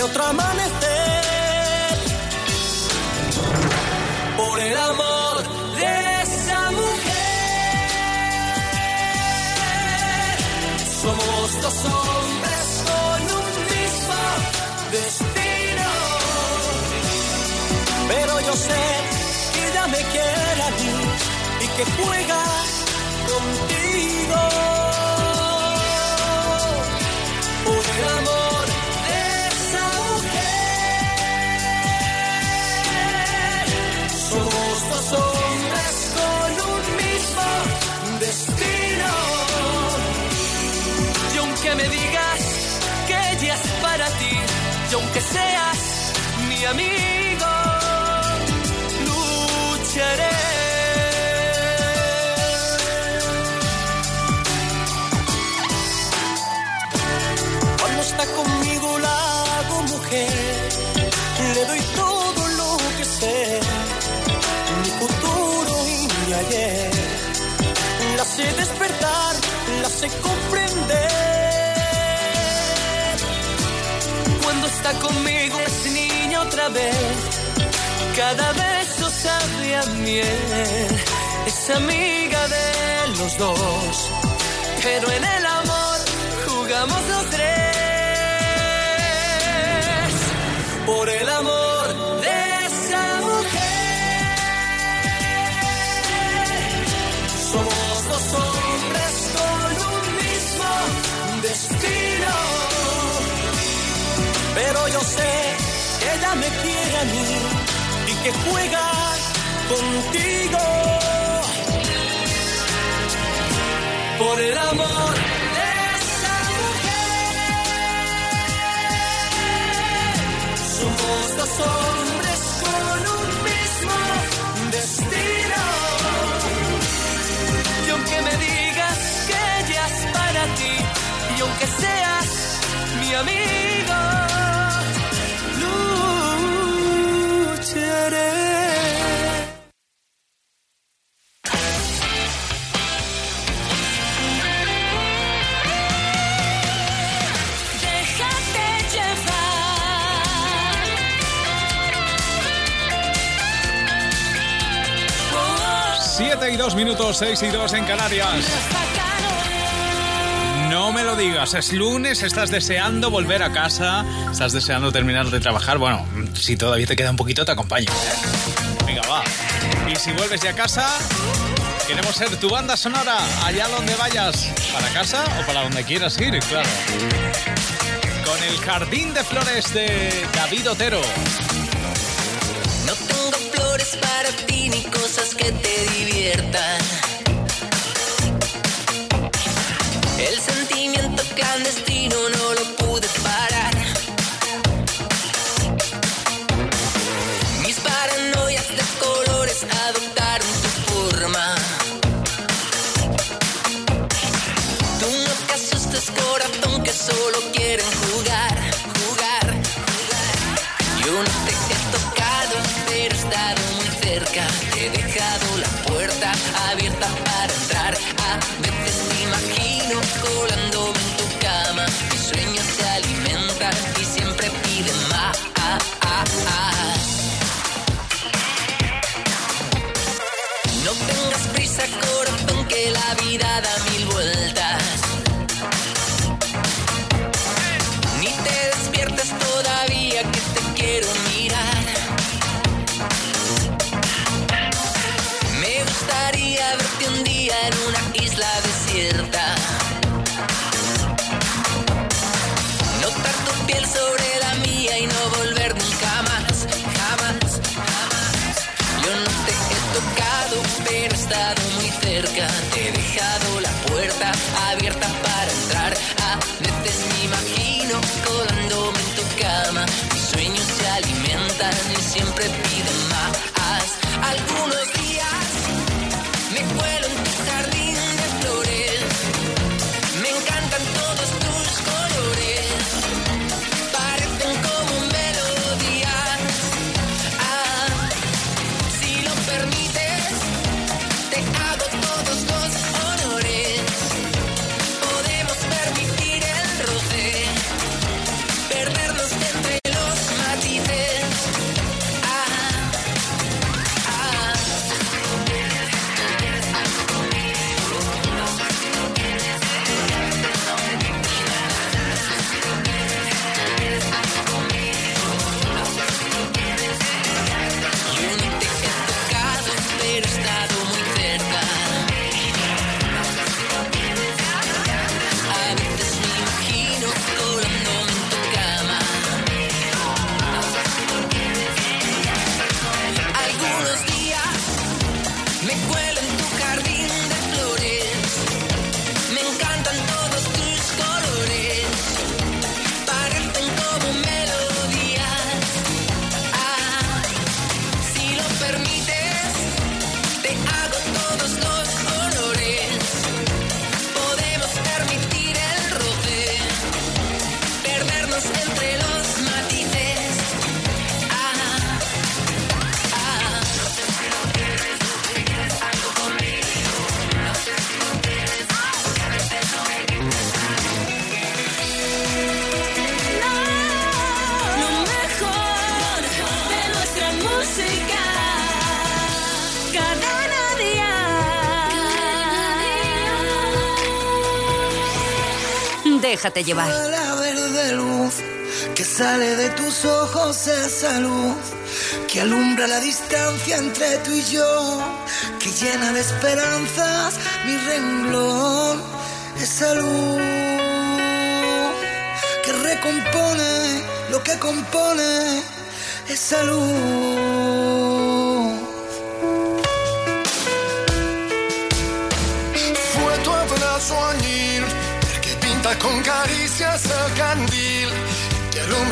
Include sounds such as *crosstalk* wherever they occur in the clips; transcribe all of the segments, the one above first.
de otro amanecer. Por el amor de esa mujer. Somos dos hombres con un mismo destino. Pero yo sé que ella me quiere a mí y que juega amigo, lucharé. Cuando está conmigo la hago mujer, le doy todo lo que sé, mi futuro y mi ayer. La sé despertar, la sé comprender. Cuando está conmigo es niña otra vez, cada beso sabe a miel. Es amiga de los dos, pero en el amor jugamos los tres. Por el amor de esa mujer. Somos dos hombres con un mismo destino. Pero yo sé ella me quiere a mí y que juega contigo. Por el amor de esa mujer. Somos dos hombres con un mismo destino. Y aunque me digas que ella es para ti, y aunque seas mi amigo, minutos, 6 y 2 en Canarias. No me lo digas, es lunes, estás deseando volver a casa, estás deseando terminar de trabajar. Bueno, si todavía te queda un poquito, te acompaño. ¿eh? Venga, va. Y si vuelves ya a casa, queremos ser tu banda sonora allá donde vayas, para casa o para donde quieras ir, claro. Con el Jardín de Flores de David Otero. Para ti ni cosas que te diviertan. El sentimiento clandestino no lo Déjate llevar. La verde luz que sale de tus ojos, esa luz que alumbra la distancia entre tú y yo, que llena de esperanzas mi renglón, esa luz que recompone lo que compone, esa luz.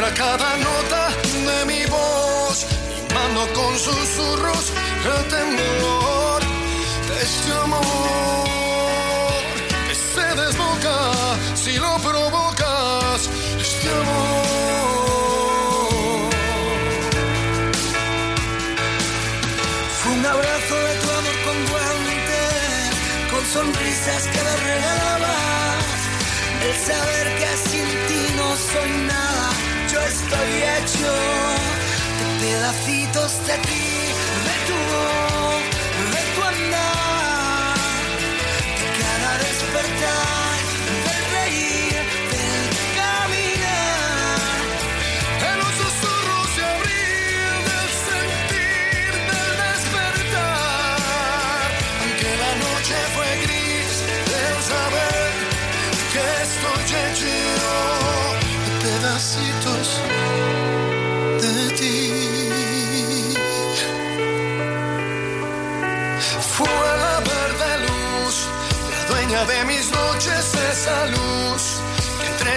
Alumbra cada nota de mi voz, mimando con susurros el temor pedacitos de ti, de tu voz,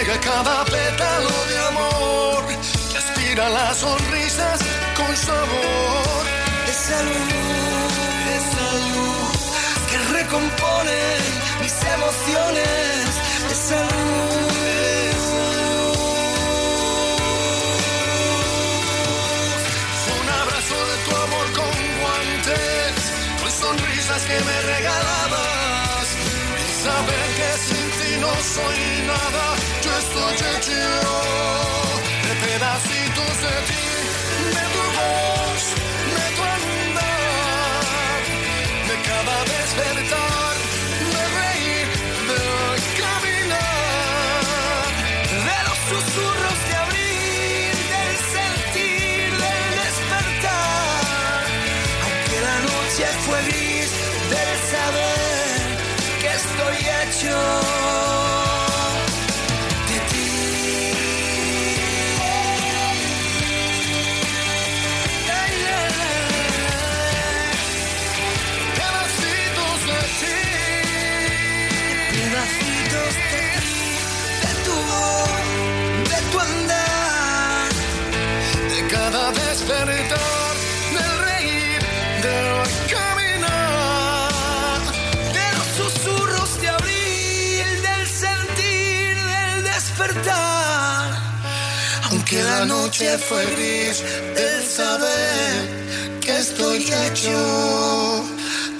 entrega cada pétalo de amor, que aspira las sonrisas con sabor. Esa luz, esa luz que recompone mis emociones, esa luz. Fue un abrazo de tu amor con guantes, con sonrisas que me regalabas. Y saber que sin no soy nada, yo estoy hecho de pedacitos de ti, de tu voz, la noche fue gris, del saber que estoy hecho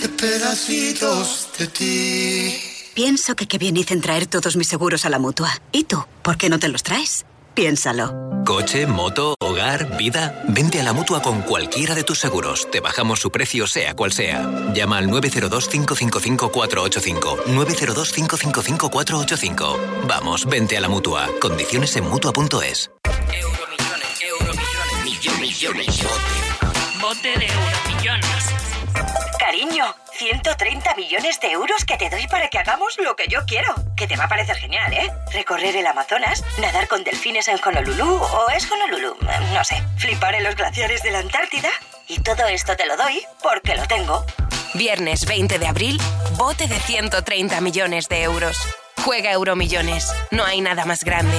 de pedacitos de ti. Pienso que qué bien hice en traer todos mis seguros a la mutua. ¿Y tú? ¿Por qué no te los traes? Piénsalo. Coche, moto, hogar, vida. Vente a la mutua con cualquiera de tus seguros. Te bajamos su precio, sea cual sea. Llama al 902-555-485. 902-555-485. Vamos, vente a la mutua. Condiciones en mutua.es. Euromillones, euromillones, millones, millones. Bote de euromillones. Cariño, 130 millones de euros que te doy para que hagamos lo que yo quiero. Que te va a parecer genial, ¿eh? Recorrer el Amazonas, nadar con delfines en Honolulu, o es Honolulu, no sé. Flipar en los glaciares de la Antártida. Y todo esto te lo doy porque lo tengo. Viernes 20 de abril, bote de 130 millones de euros. Juega Euromillones. No hay nada más grande.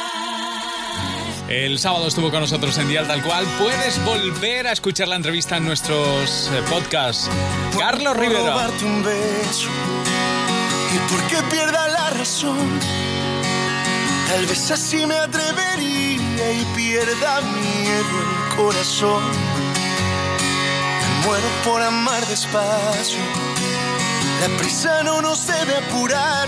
El sábado estuvo con nosotros en Dial Tal Cual. Puedes volver a escuchar la entrevista en nuestros eh, podcasts. Carlos Rivera. un beso y porque pierda la razón. Tal vez así me atrevería y pierda miedo el corazón. Me muero por amar despacio. La prisa no nos debe apurar.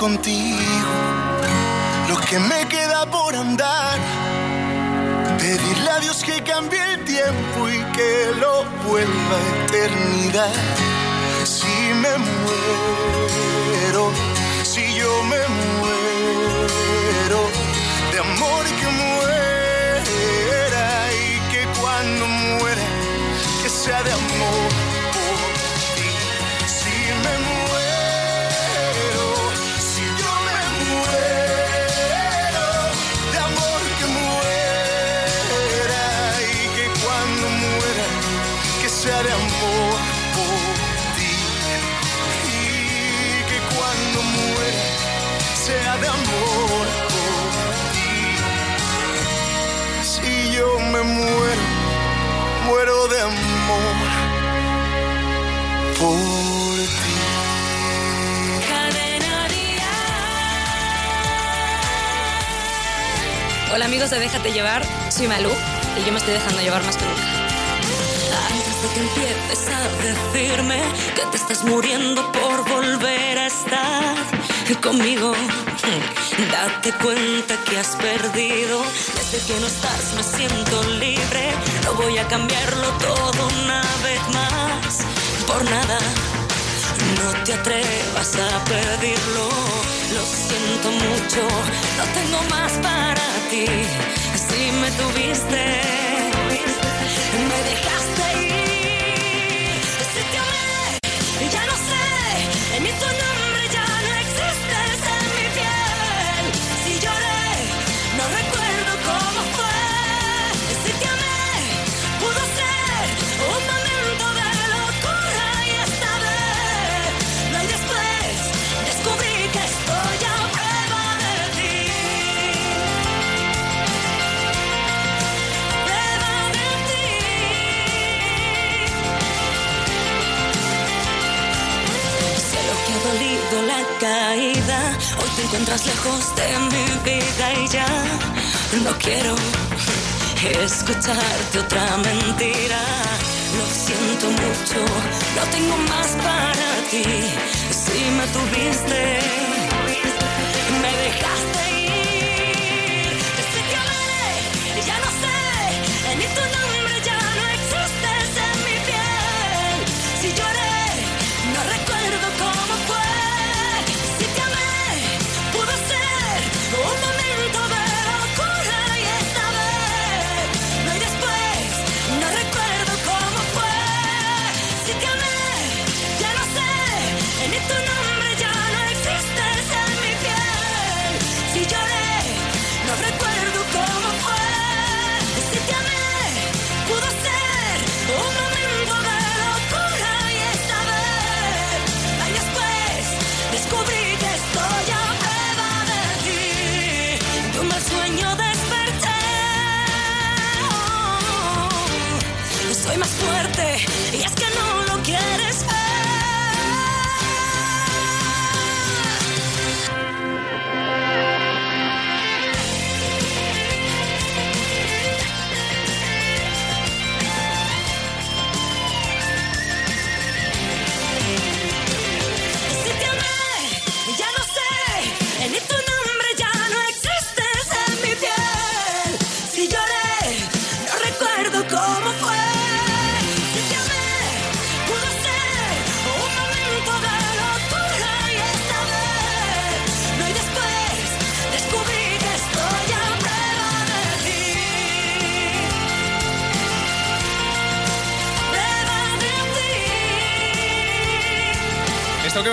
contigo, lo que me queda por andar. Pedirle a Dios que cambie el tiempo y que lo vuelva a eternidad. Si me muero, si yo me muero de amor que muera y que cuando muera que sea de amor amigos de Déjate Llevar, soy Malú y yo me estoy dejando llevar más que nunca. Antes de que empieces a decirme que te estás muriendo por volver a estar conmigo, date cuenta que has perdido. Desde que no estás me siento libre, no voy a cambiarlo todo una vez más, por nada. No te atrevas a pedirlo, lo siento mucho, no tengo más para ti. Si me tuviste, me dejaste ir. Escucharte otra mentira. Lo siento mucho, no tengo más para ti. Si me tuviste,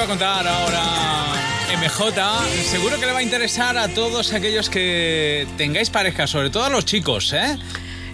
a contar ahora MJ, seguro que le va a interesar a todos aquellos que tengáis pareja, sobre todo a los chicos, ¿eh?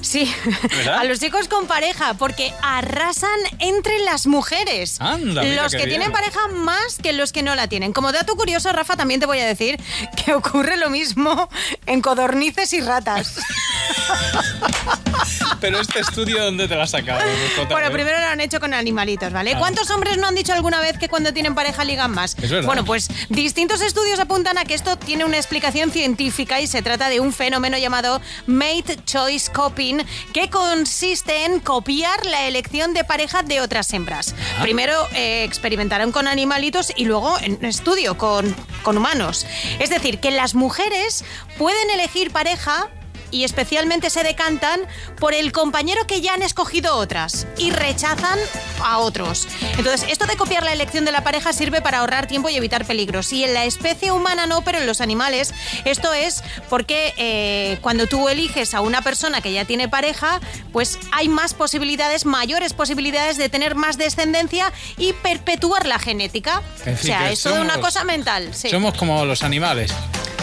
Sí, ¿Verdad? a los chicos con pareja, porque arrasan entre las mujeres. Anda, mira los que tienen pareja más que los que no la tienen. Como dato curioso, Rafa, también te voy a decir que *laughs* ocurre lo mismo en codornices y ratas. *laughs* *laughs* Pero este estudio, ¿dónde te lo has sacado? Bueno, primero lo han hecho con animalitos, ¿vale? Ah. ¿Cuántos hombres no han dicho alguna vez que cuando tienen pareja ligan más? Es verdad. Bueno, pues distintos estudios apuntan a que esto tiene una explicación científica y se trata de un fenómeno llamado mate choice coping, que consiste en copiar la elección de pareja de otras hembras. Ah. Primero eh, experimentaron con animalitos y luego en estudio con, con humanos. Es decir, que las mujeres pueden elegir pareja y especialmente se decantan por el compañero que ya han escogido otras y rechazan a otros. Entonces, esto de copiar la elección de la pareja sirve para ahorrar tiempo y evitar peligros. Y en la especie humana no, pero en los animales esto es porque eh, cuando tú eliges a una persona que ya tiene pareja, pues hay más posibilidades, mayores posibilidades de tener más descendencia y perpetuar la genética. En o fin, sea, que es toda una cosa mental. Sí. Somos como los animales.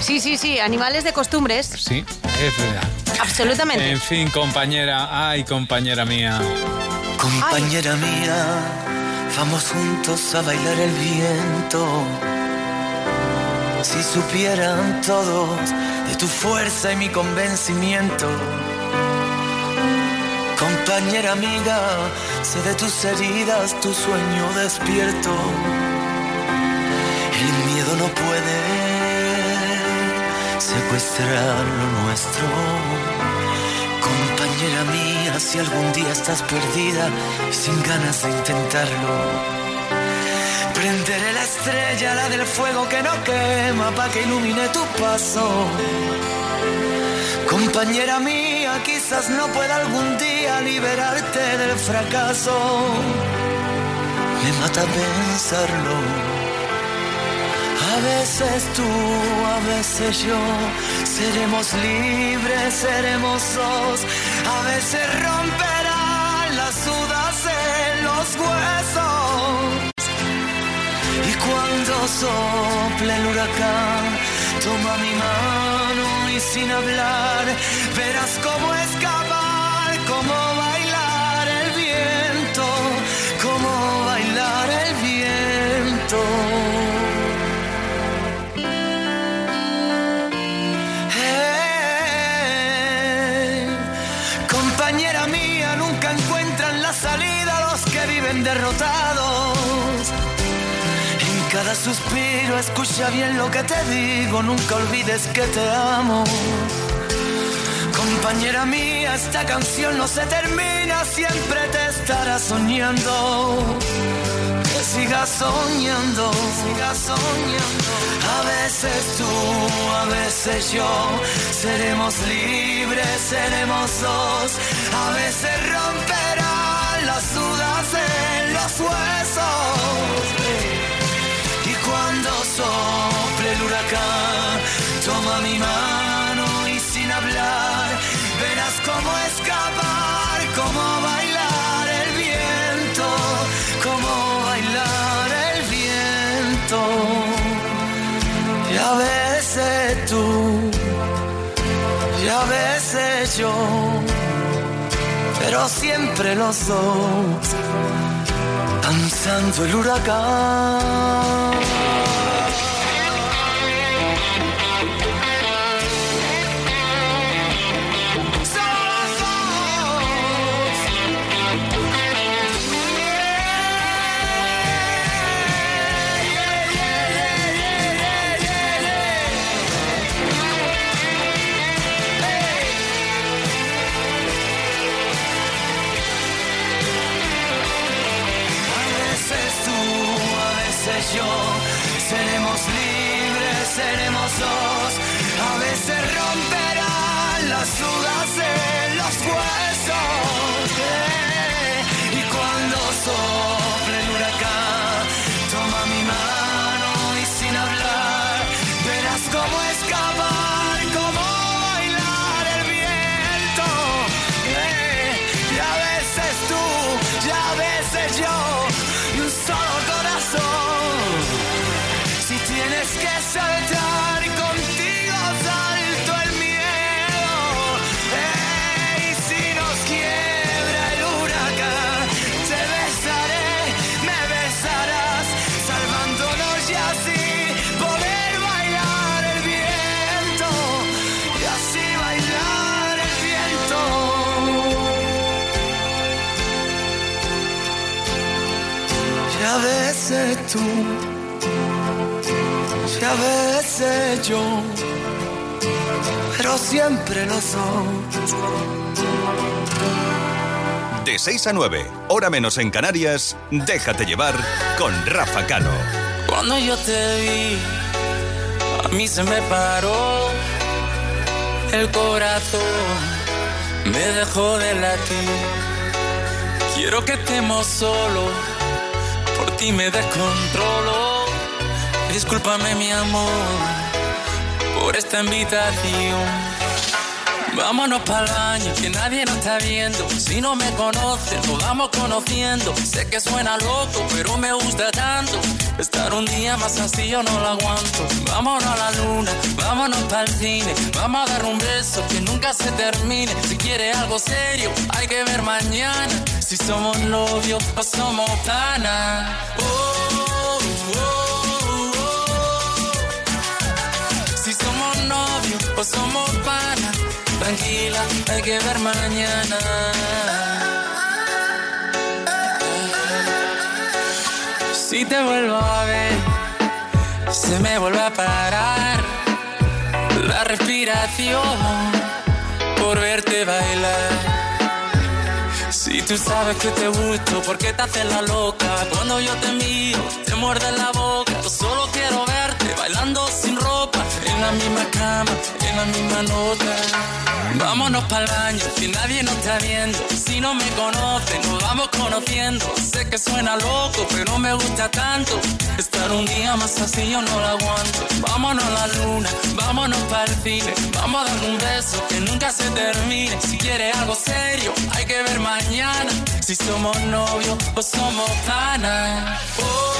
Sí, sí, sí, animales de costumbres. Sí, es verdad. Absolutamente. En fin, compañera, ay, compañera mía. Compañera mía, vamos juntos a bailar el viento. Si supieran todos de tu fuerza y mi convencimiento. Compañera amiga, sé de tus heridas, tu sueño despierto. El miedo no puede secuestrar lo nuestro. Compañera mía, si algún día estás perdida y sin ganas de intentarlo, prenderé la estrella, la del fuego que no quema, pa' que ilumine tu paso. Compañera mía, quizás no pueda algún día liberarte del fracaso. Me mata pensarlo. A veces tú, a veces yo, seremos libres, seremos dos. A veces romperán las dudas en los huesos. Y cuando sople el huracán, toma mi mano y sin hablar, verás cómo escapar, derrotados. En cada suspiro escucha bien lo que te digo, nunca olvides que te amo. Compañera mía, esta canción no se termina, siempre te estará soñando. Que sigas soñando, sigas soñando. A veces tú, a veces yo, seremos libres, seremos dos. A veces romperán las dudas en los huesos. Y cuando sople el huracán, toma mi mano y sin hablar, verás cómo escapar, cómo bailar el viento, cómo bailar el viento. Y a veces tú, y a veces yo, pero siempre los dos, danzando el huracán. Tú, y a veces yo, pero siempre los dos. De 6 a 9, hora menos en Canarias, déjate llevar con Rafa Cano. Cuando yo te vi, a mí se me paró el corazón, me dejó de latir. Quiero que estemos solos, ti me descontrolo. Discúlpame mi amor por esta invitación. Vámonos para el baño, que nadie nos está viendo. Si no me conoces, nos vamos conociendo. Sé que suena loco, pero me gusta tanto. Estar un día más así yo no lo aguanto. Vámonos a la luna, vámonos para el cine. Vamos a dar un beso que nunca se termine. Si quiere algo serio, hay que ver mañana. Si somos novios o somos panas. Oh, oh, oh, si somos novios o somos panas. Tranquila, hay que ver mañana. Si te vuelvo a ver, se me vuelve a parar la respiración por verte bailar. Si tú sabes que te gusto, ¿por qué te haces la loca? Cuando yo te miro, te muerde la boca. Yo solo quiero verte bailando sin ropa, en la misma cama, en la misma nota. Vámonos para el baño, que nadie nos está viendo. Si no me conocen, nos vamos conociendo. Sé que suena loco, pero me gusta tanto. Estar un día más así yo no lo aguanto. Vámonos a la luna, vámonos para el cine. Vamos a dar un beso que nunca se termine. Si quiere algo serio, hay que ver mañana. Si somos novios o somos panas. Oh,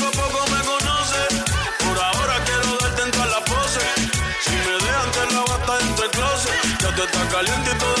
Estás caliente y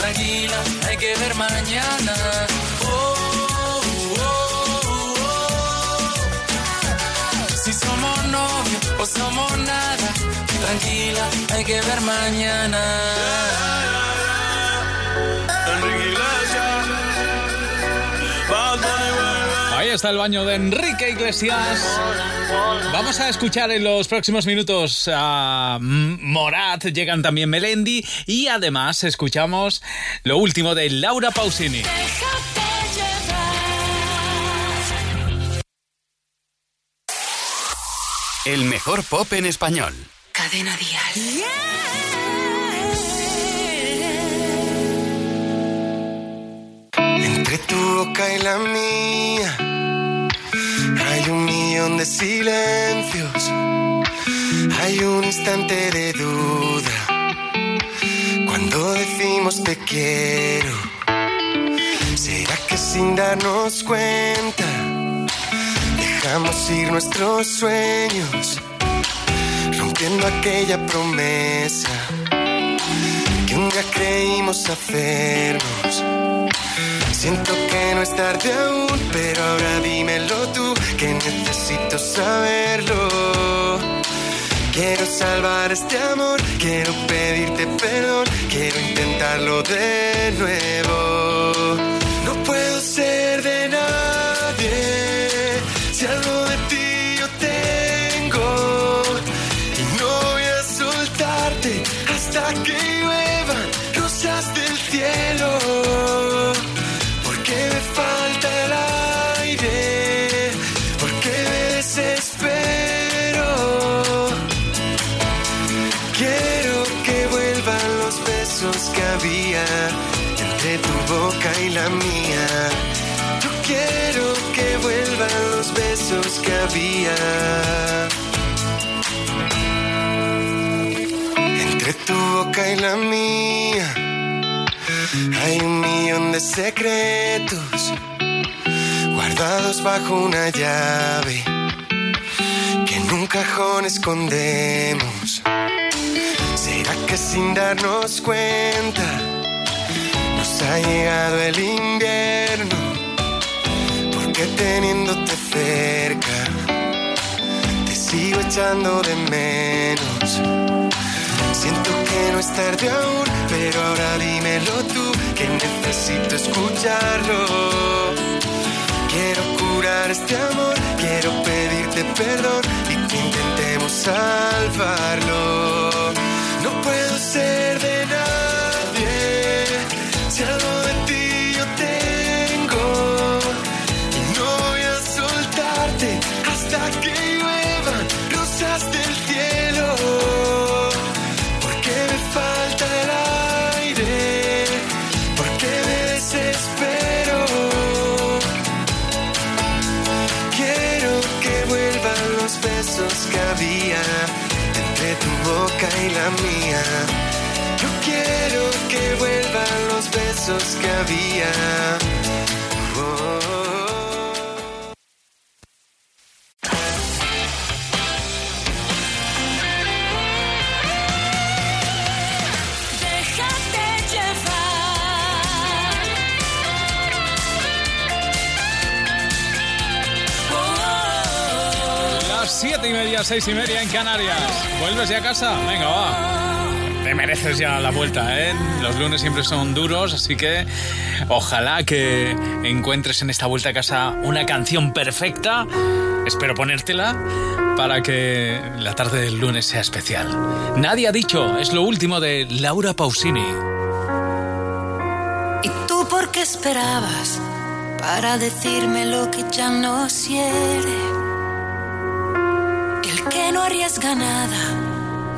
Tranquila, hay que ver mañana. Oh, oh, oh. Si somos novios o somos nada. Tranquila, hay que ver mañana. Ahí está el baño de Enrique Iglesias. Vamos a escuchar en los próximos minutos a Morat, llegan también Melendi y además escuchamos lo último de Laura Pausini. El mejor pop en español. Cadena Dial. Entre tu boca y la mía hay un millón de silencios, hay un instante de duda. Cuando decimos te quiero, ¿será que sin darnos cuenta dejamos ir nuestros sueños, rompiendo aquella promesa que un día creímos hacernos? Siento que no es tarde aún, pero ahora dímelo tú, que necesito saberlo. Quiero salvar este amor, quiero pedirte perdón, quiero intentarlo de nuevo. No puedo ser de nadie, si algo de ti yo tengo. Y no voy a soltarte hasta que lluevan rosas del cielo. La mía. Yo quiero que vuelvan los besos que había. Entre tu boca y la mía hay un millón de secretos guardados bajo una llave que en un cajón escondemos. ¿Será que sin darnos cuenta ha llegado el invierno? Porque teniéndote cerca te sigo echando de menos. Siento que no es tarde aún, pero ahora dímelo tú, que necesito escucharlo. Quiero curar este amor, quiero pedirte perdón y que intentemos salvarlo. No puedo ser de nadie de ti yo tengo. No voy a soltarte hasta que lluevan rosas del cielo. Porque me falta el aire, porque me desespero. Quiero que vuelvan los besos que había entre tu boca y la mía. Yo quiero que vuelvan los besos que había. Oh. Déjate llevar. Las siete y media, seis y media en Canarias. ¿Vuelves ya a casa? Venga, va. Te mereces ya la vuelta, ¿eh? Los lunes siempre son duros, así que ojalá que encuentres en esta vuelta a casa una canción perfecta. Espero ponértela para que la tarde del lunes sea especial. Nadie ha dicho, es lo último de Laura Pausini. ¿Y tú por qué esperabas para decirme lo que ya no quiere? El que no arriesga nada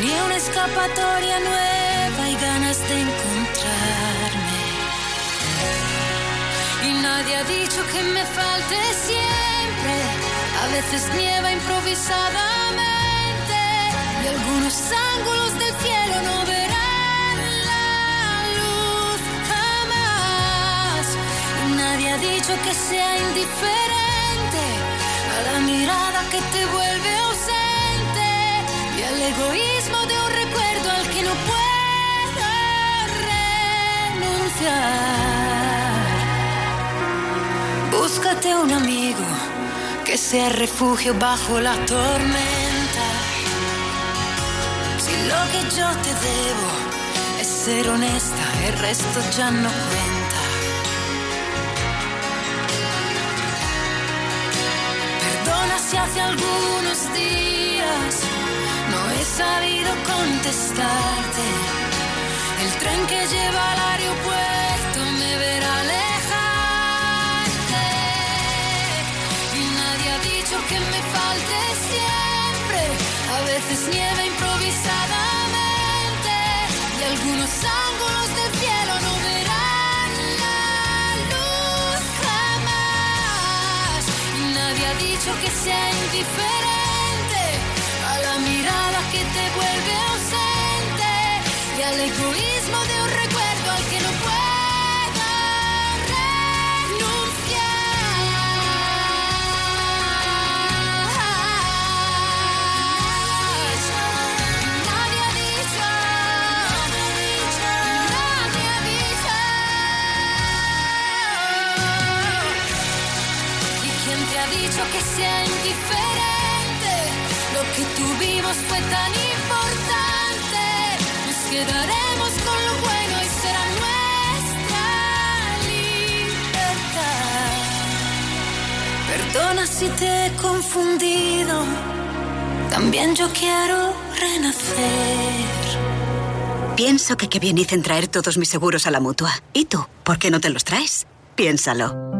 Tenía una escapatoria nueva y ganas de encontrarme. Y nadie ha dicho que me falte siempre. A veces nieva improvisadamente y algunos ángulos del cielo no verán la luz jamás. Y nadie ha dicho que sea indiferente a la mirada que te vuelve al egoísmo de un recuerdo al que no puedo renunciar. Búscate un amigo que sea refugio bajo la tormenta. Si lo que yo te debo es ser honesta, el resto ya no cuenta. Perdona si hace algunos días sabido contestarte. El tren que lleva al aeropuerto me verá alejarte. Y nadie ha dicho que me falte siempre. A veces nieva improvisadamente. Y algunos ángulos del cielo no verán la luz jamás. Y nadie ha dicho que sea indiferente que te vuelve ausente y al egoísmo de un recuerdo al que no puedo renunciar. Nadie ha dicho, nadie ha dicho. ¿Y quién te ha dicho que sea nos fue tan importante, nos quedaremos con lo bueno y será nuestra libertad. Perdona si te he confundido, también yo quiero renacer. Pienso que qué bien hice en traer todos mis seguros a la mutua. ¿Y tú? ¿Por qué no te los traes? Piénsalo.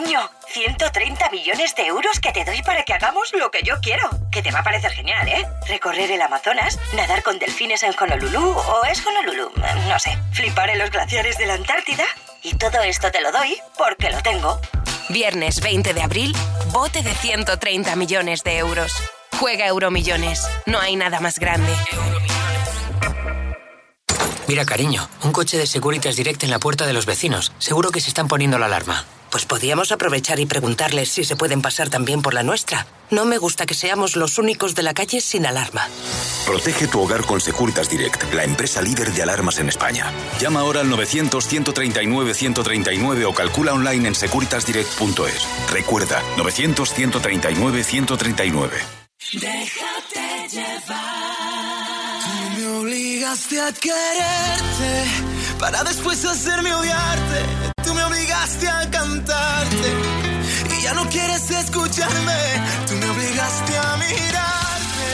Cariño, 130 millones de euros que te doy para que hagamos lo que yo quiero. Que te va a parecer genial, ¿eh? Recorrer el Amazonas, nadar con delfines en Honolulu o es Honolulu, no sé. Flipar en los glaciares de la Antártida. Y todo esto te lo doy porque lo tengo. Viernes 20 de abril, bote de 130 millones de euros. Juega Euromillones. No hay nada más grande. Mira, cariño, un coche de Securitas Direct en la puerta de los vecinos. Seguro que se están poniendo la alarma. Pues podíamos aprovechar y preguntarles si se pueden pasar también por la nuestra. No me gusta que seamos los únicos de la calle sin alarma. Protege tu hogar con Securitas Direct, la empresa líder de alarmas en España. Llama ahora al 900-139-139 o calcula online en securitasdirect.es. Recuerda, 900-139-139. Déjate llevar. Tú me obligaste a quererte para después hacerme odiarte. Tú me obligaste a cantarte y ya no quieres escucharme. Tú me obligaste a mirarte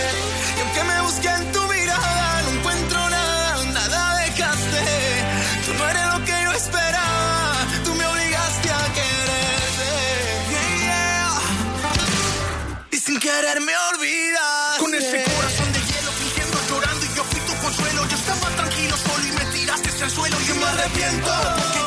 y aunque me busque en tu mirada no encuentro nada, nada dejaste. Tú no eres lo que yo esperaba. Tú me obligaste a quererte. Yeah, yeah. Y sin querer me olvidas. Con ese corazón de hielo fingiendo llorando y yo fui tu consuelo. Yo estaba tranquilo solo y me tiraste al suelo. Yo me arrepiento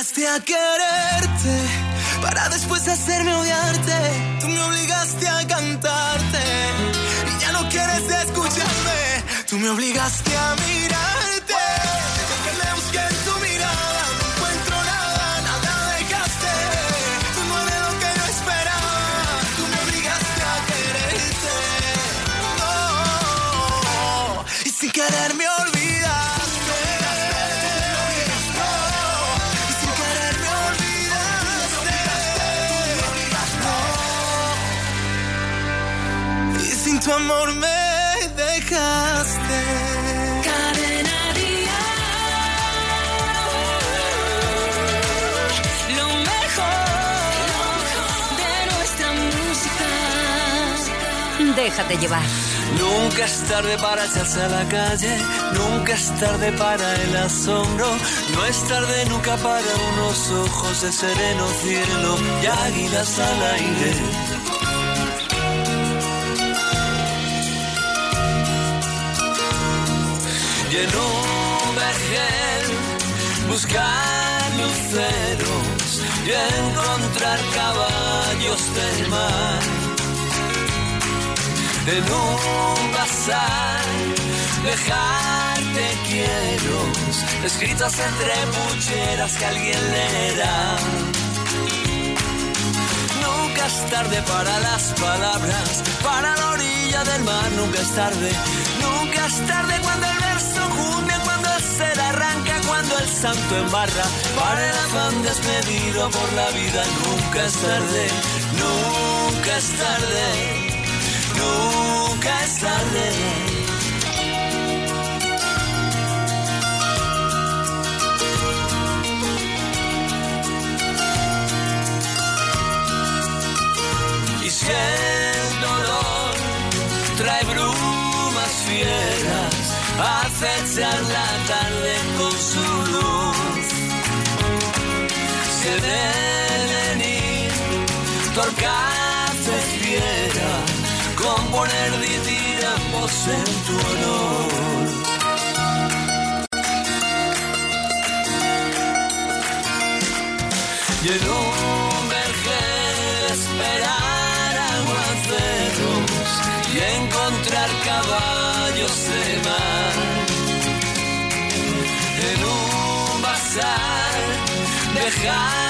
obligaste a quererte para después hacerme odiarte. Tú me obligaste a cantarte y ya no quieres escucharme. Tú me obligaste a mirarte. Tu amor me dejaste. Cadena Lo mejor de nuestra música. Déjate llevar. Nunca es tarde para echarse a la calle, nunca es tarde para el asombro, no es tarde nunca para unos ojos de sereno cielo y águilas al aire. En un vergel buscar luceros y encontrar caballos del mar en un bazar, dejarte quiero, escritos entre pucheras que alguien leerá. Nunca es tarde para las palabras, para la orilla del mar, nunca es tarde, nunca es tarde cuando el ser arranca, cuando el santo embarra, para el afán despedido por la vida, nunca es tarde, nunca es tarde nunca es tarde. Componer diramos en tu honor. Y en un vergel esperar aguaceros y encontrar caballos de mar. En un bazar quiero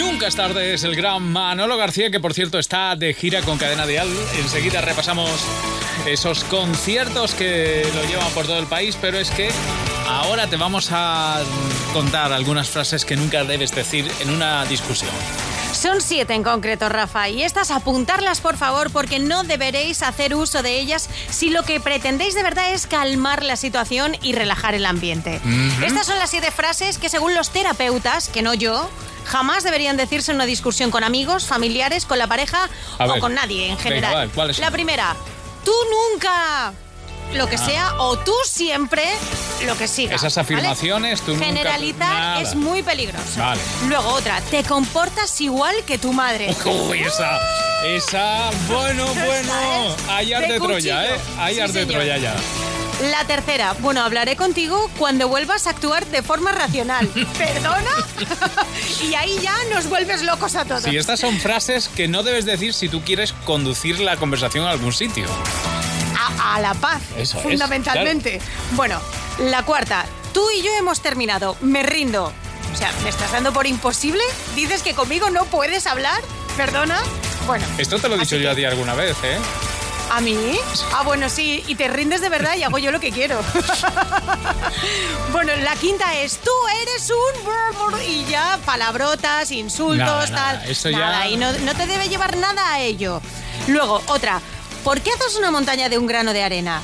Nunca es tarde, es el gran Manolo García, que por cierto está de gira con Cadena Dial. Enseguida repasamos esos conciertos que lo llevan por todo el país, pero es que ahora te vamos a contar algunas frases que nunca debes decir en una discusión. Son siete en concreto, Rafa, y estas apuntarlas por favor porque no deberéis hacer uso de ellas si lo que pretendéis de verdad es calmar la situación y relajar el ambiente. Estas son las siete frases que según los terapeutas, que no yo, jamás deberían decirse en una discusión con amigos, familiares, con la pareja o con nadie en general. La primera, tú nunca lo que sea o tú siempre lo que siga. Esas afirmaciones, tú nunca... Generalizar es muy peligroso. Luego otra, te comportas igual que tu madre. *laughs* Uy, esa, esa, bueno, bueno, hallar de, Troya, ¿eh? Hallar de Troya ya. La tercera, bueno, hablaré contigo cuando vuelvas a actuar de forma racional. *laughs* ¿Perdona? *laughs* y ahí ya nos vuelves locos a todos. Sí, estas son frases que no debes decir si tú quieres conducir la conversación a algún sitio. A, la paz, fundamentalmente. Bueno, la cuarta, tú y yo hemos terminado, me rindo. O sea, ¿me estás dando por imposible? ¿Dices que conmigo no puedes hablar? ¿Perdona? Bueno. Esto te lo he dicho yo a ti alguna vez, ¿eh? ¿A mí? Ah, bueno, sí, y te rindes de verdad y hago yo lo que quiero. *laughs* bueno, la quinta es, tú eres un... Y ya, palabrotas, insultos, tal. eso nada, y no, no te debe llevar nada a ello. Luego, otra, ¿por qué haces una montaña de un grano de arena?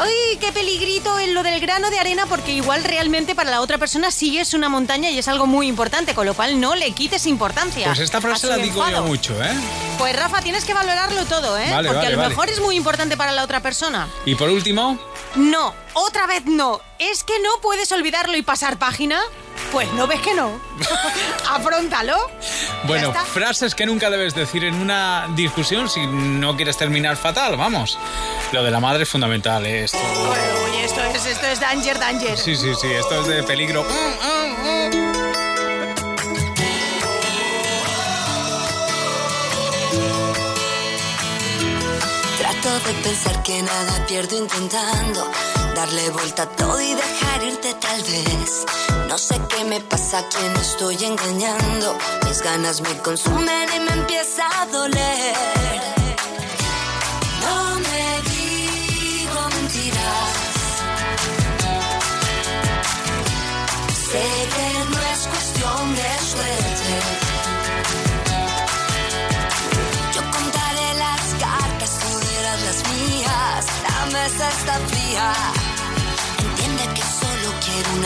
¡Ay, qué peligrito en lo del grano de arena! Porque igual realmente para la otra persona sí es una montaña y es algo muy importante, con lo cual no le quites importancia. Pues esta frase la digo yo mucho, ¿eh? Pues Rafa, tienes que valorarlo todo, ¿eh? Porque a lo mejor es muy importante para la otra persona. Y por último. No, otra vez no. ¿Es que no puedes olvidarlo y pasar página? Pues no ves que no. *laughs* Afrontalo. Bueno, frases que nunca debes decir en una discusión si no quieres terminar fatal, vamos. Lo de la madre es fundamental, ¿eh? esto. Oye, esto es, esto es danger, danger. Sí, sí, sí, esto es de peligro. De pensar que nada pierdo intentando darle vuelta a todo y dejar irte tal vez. No sé qué me pasa, a quién estoy engañando. Mis ganas me consumen y me empieza a doler.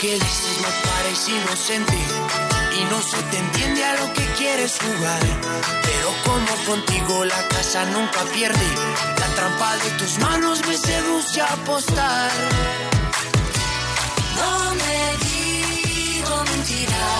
Que dices me parece inocente y no se te entiende a lo que quieres jugar. Pero como contigo la casa nunca pierde, la trampa de tus manos me seduce a apostar. No me digo mentiras.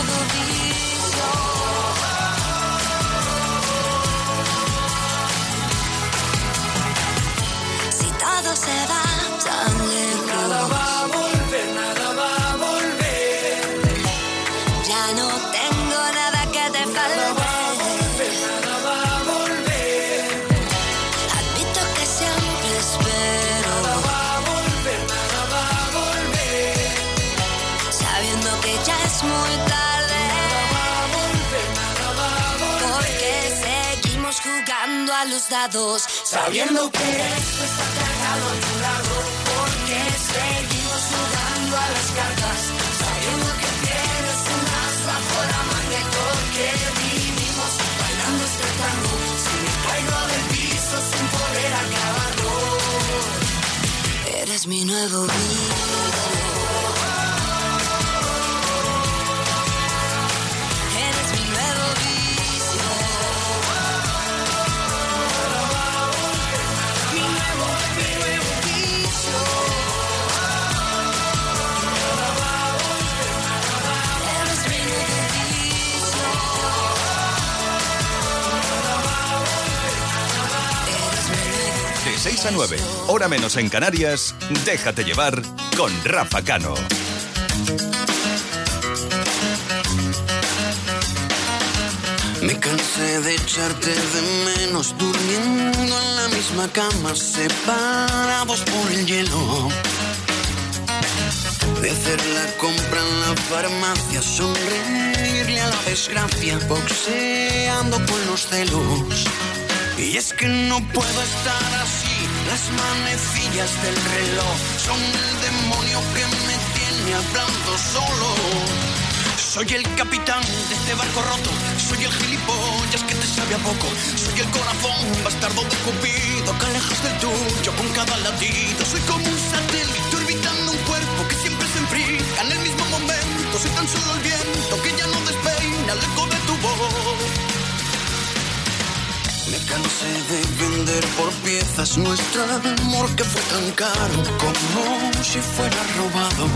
Eres mi nuevo los dados. Sabiendo que esto está cargado a tu lado, porque seguimos jugando a las cartas, sabiendo que tienes un as bajo la manga y porque vivimos bailando este tango, si me del piso sin poder acabarlo. Eres mi nuevo vicio. 6 a 9, hora menos en Canarias, déjate llevar con Rafa Cano. Me cansé de echarte de menos durmiendo en la misma cama, separados por el hielo. De hacer la compra en la farmacia, sonreírle a la desgracia, boxeando con los celos. Y es que no puedo estar así, las manecillas del reloj son el demonio que me tiene hablando solo. Soy el capitán de este barco roto, soy el gilipollas que te sabe a poco, soy el corazón bastardo de Cupido que alejas del tuyo con cada latido. Soy como un satélite cansé de vender por piezas nuestro amor que fue tan caro como si fuera robado.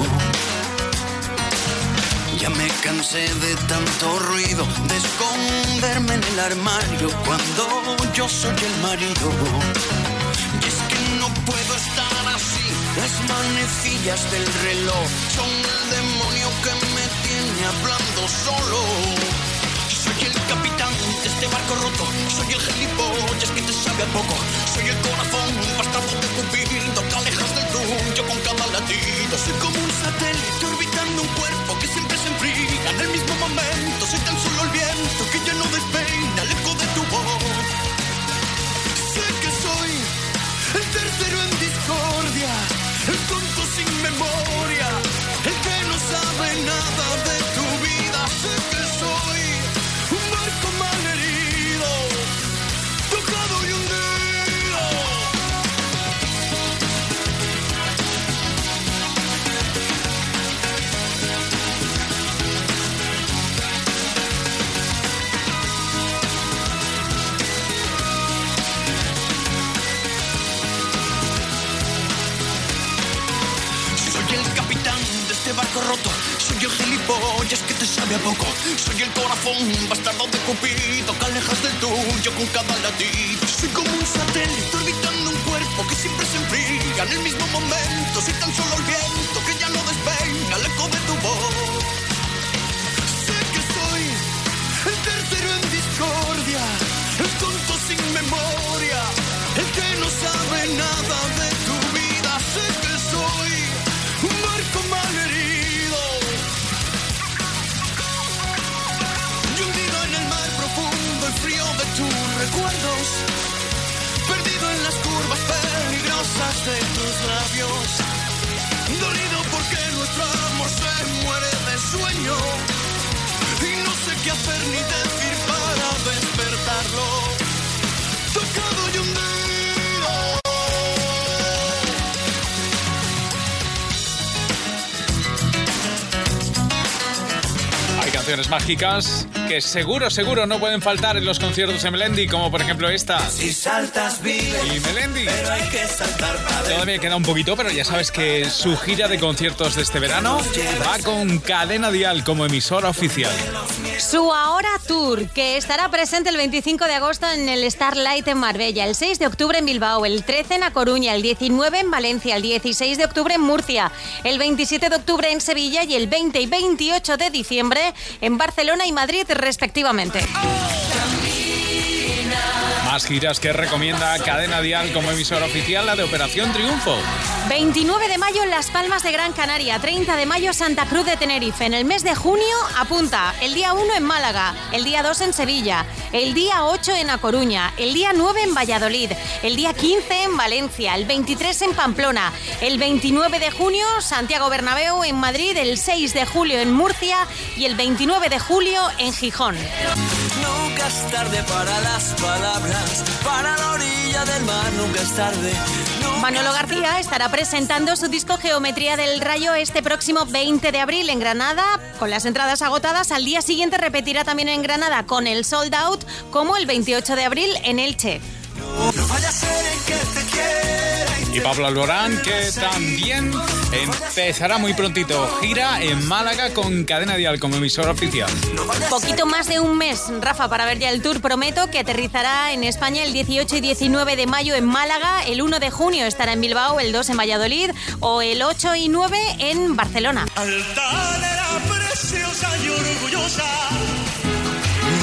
Ya me cansé de tanto ruido, de esconderme en el armario cuando yo soy el marido. Y es que no puedo estar así, las manecillas del reloj son el demonio que me tiene hablando solo. Soy el capitán este barco roto, soy el gilipollas que te sabe a poco, soy el corazón bastardo de Cupido alejas del tuyo con cada latido. Soy como un satélite orbitando un cuerpo que siempre enfría en el mismo momento. Canciones mágicas que seguro, seguro no pueden faltar en los conciertos de Melendi, como por ejemplo esta. Si saltas vive, Y Melendi. pero hay que saltar Todavía queda un poquito, pero ya sabes que su gira de conciertos de este verano va con Cadena Dial como emisora oficial. Su Ahora Tour, que estará presente el 25 de agosto en el Starlight en Marbella, el 6 de octubre en Bilbao, el 13 en A Coruña, el 19 en Valencia, el 16 de octubre en Murcia, el 27 de octubre en Sevilla y el 20 y 28 de diciembre en Barcelona y Madrid respectivamente. Más giras que recomienda Cadena Dial como emisora oficial, la de Operación Triunfo. 29 de mayo en Las Palmas de Gran Canaria, 30 de mayo Santa Cruz de Tenerife. En el mes de junio apunta el día 1 en Málaga, el día 2 en Sevilla, el día 8 en A Coruña, el día 9 en Valladolid, el día 15 en Valencia, el 23 en Pamplona, el 29 de junio Santiago Bernabéu en Madrid, el 6 de julio en Murcia y el 29 de julio en Gijón. Nunca es tarde para las palabras, para la orilla del mar, nunca es tarde. Manolo García estará presentando su disco Geometría del Rayo este próximo 20 de abril en Granada, con las entradas agotadas. Al día siguiente repetirá también en Granada con el Sold Out, como el 28 de abril en Elche. No vaya a ser el que te quiera y Y Pablo Alborán, que también empezará muy prontito gira en Málaga con Cadena Dial como emisora oficial. Poquito más de un mes, Rafa, para ver ya el tour. Prometo que aterrizará en España el 18 y 19 de mayo en Málaga, el 1 de junio estará en Bilbao, el 2 en Valladolid o el 8 y 9 en Barcelona. Altanera preciosa y orgullosa.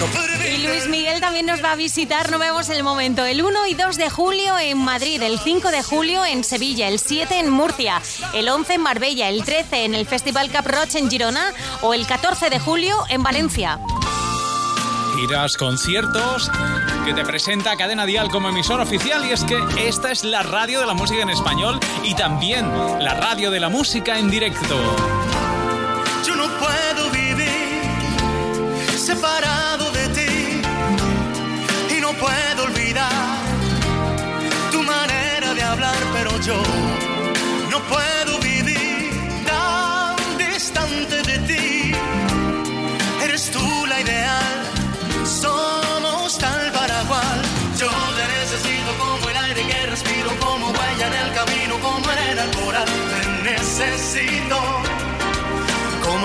Y Luis Miguel también nos va a visitar, no vemos el momento, el 1 y 2 de julio en Madrid, el 5 de julio en Sevilla, el 7 en Murcia, el 11 en Marbella, el 13 en el Festival Cap Roche en Girona o el 14 de julio en Valencia. Giras, conciertos que te presenta Cadena Dial como emisora oficial y es que esta es la radio de la música en español y también la radio de la música en directo. Yo no puedo vivir separado puedo olvidar tu manera de hablar, pero yo no puedo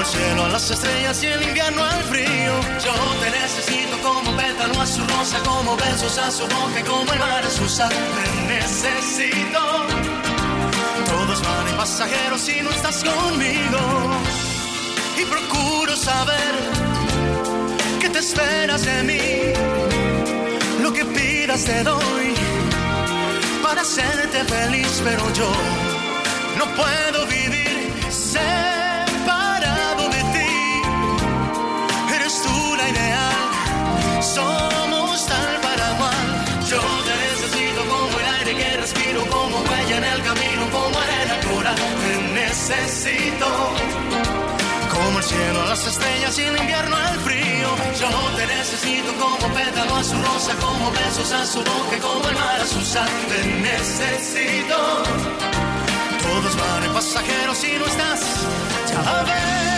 cielo a las estrellas y el invierno al frío. Yo te necesito como pétalo a su rosa, como besos a su boca, como el mar a su sal. Te necesito. Todos van en pasajeros si no estás conmigo. Y procuro saber qué te esperas de mí. Lo que pidas te doy para hacerte feliz, pero yo no puedo vivir separado somos tal para cual. Yo te necesito como el aire que respiro, como huella en el camino, como arena coral. Te necesito. Como el cielo a las estrellas y el invierno al frío. Yo te necesito como pétalo a su rosa, como besos a su boca, como el mar a su sal. Te necesito. Todos van pasajeros si no estás, ya ves.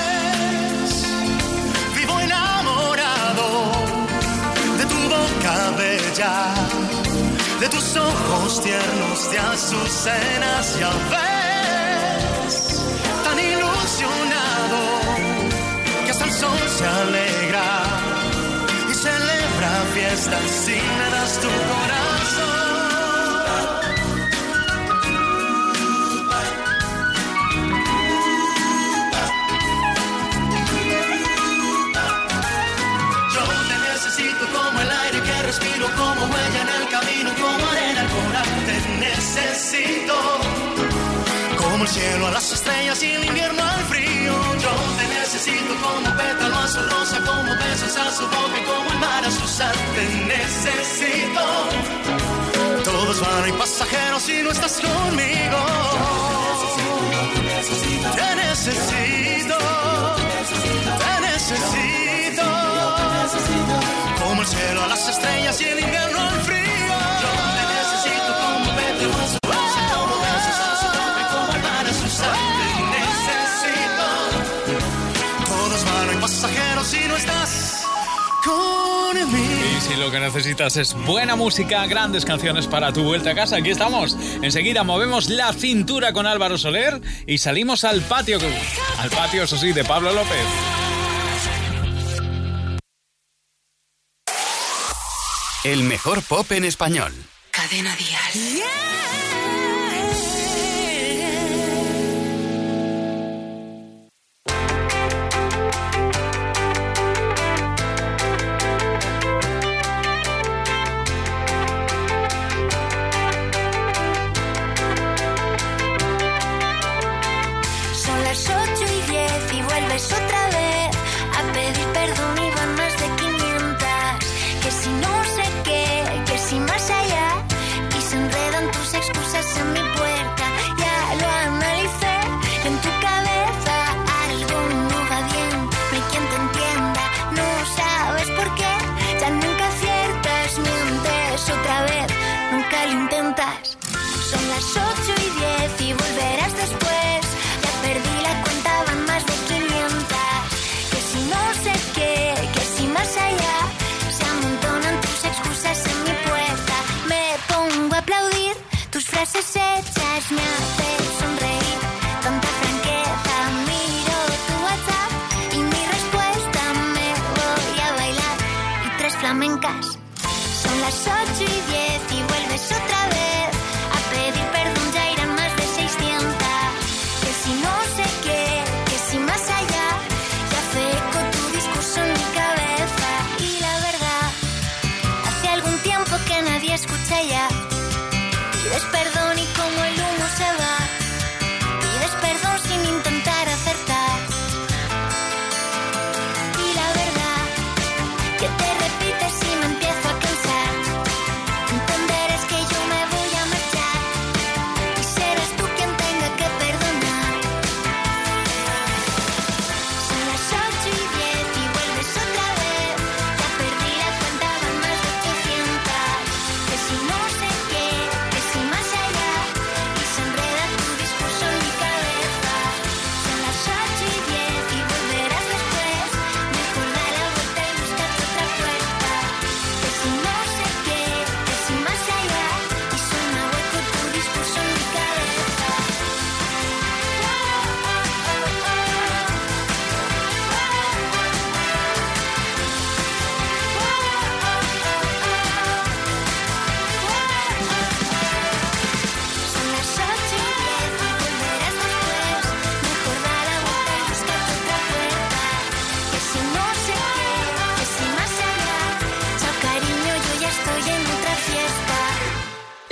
de tus ojos tiernos de azucenas y ves tan ilusionado que hasta el sol se alegra y celebra fiestas si me tu corazón. Necesito como el cielo a las estrellas y el invierno al frío. Yo te necesito como pétalo a su rosa, como besos a su boca y como el mar a su sal. Te necesito. Todos van y pasajeros si no estás conmigo. Te necesito. Te necesito. Como el cielo a las estrellas y el invierno al frío. Y si lo que necesitas es buena música, grandes canciones para tu vuelta a casa, aquí estamos. Enseguida movemos la cintura con Álvaro Soler y salimos al patio, al patio, eso sí, de Pablo López. El mejor pop en español. Cadena Dial.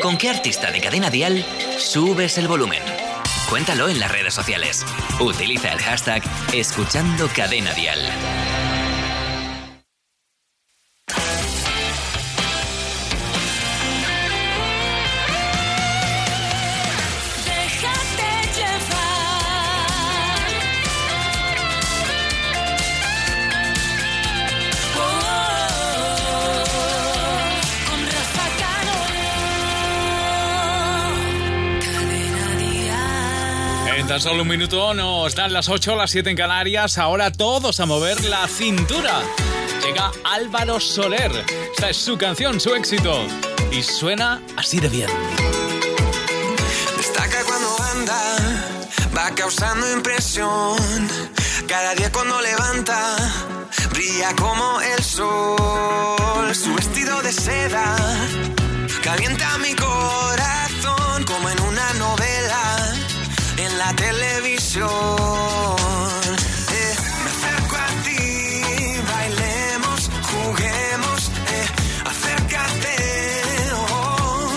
¿Con qué artista de Cadena Dial subes el volumen? Cuéntalo en las redes sociales. Utiliza el hashtag Escuchando Cadena Dial. Solo un minuto nos dan las 8, las 7 en Canarias. Ahora todos a mover la cintura. Llega Álvaro Soler. Esta es su canción, su éxito. Y suena así de bien. Destaca cuando anda, va causando impresión. Cada día cuando levanta, brilla como el sol. Su vestido de seda calienta mi corazón como en en la televisión. Eh, me acerco a ti, bailemos, juguemos, eh, acércate, oh,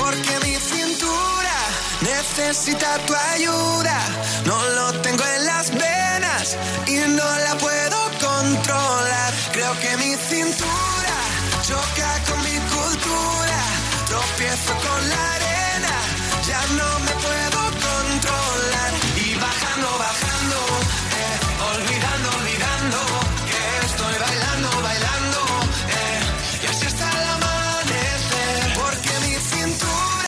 porque mi cintura necesita tu ayuda. No lo tengo en las venas y no la puedo controlar. Creo que mi cintura choca con mi cultura, tropiezo con la